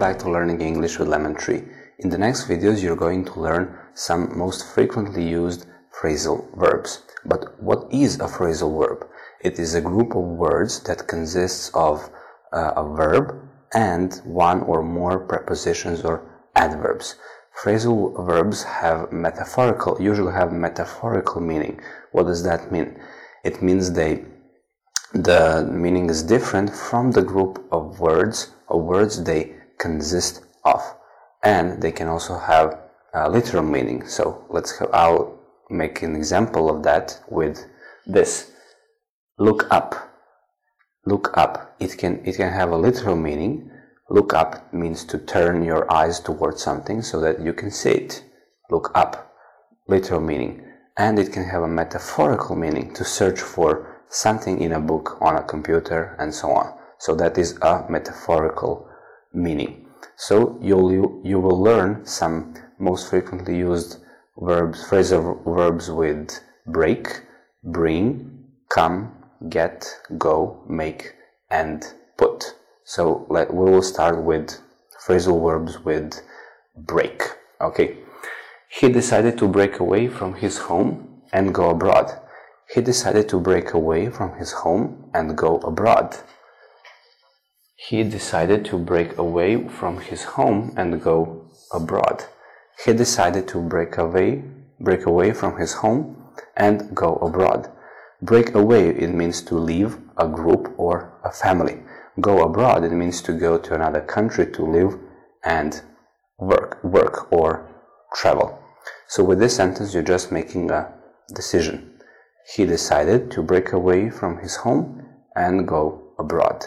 learning English with Lemon Tree. In the next videos, you're going to learn some most frequently used phrasal verbs. But what is a phrasal verb? It is a group of words that consists of uh, a verb and one or more prepositions or adverbs. Phrasal verbs have metaphorical, usually have metaphorical meaning. What does that mean? It means they, the meaning is different from the group of words or words they consist of. And they can also have a literal meaning. So let's have, I'll make an example of that with this. Look up. Look up. It can, it can have a literal meaning Look up means to turn your eyes towards something so that you can see it. Look up, literal meaning. And it can have a metaphorical meaning to search for something in a book, on a computer, and so on. So that is a metaphorical meaning. So you'll, you, you will learn some most frequently used verbs, phrasal verbs with break, bring, come, get, go, make, and put. So let, we will start with phrasal verbs with break. Okay. He decided to break away from his home and go abroad. He decided to break away from his home and go abroad. He decided to break away from his home and go abroad. He decided to break away, break away from his home and go abroad. Break away, it means to leave a group or a family go abroad, it means to go to another country to live and work, work or travel. So with this sentence, you're just making a decision. He decided to break away from his home and go abroad.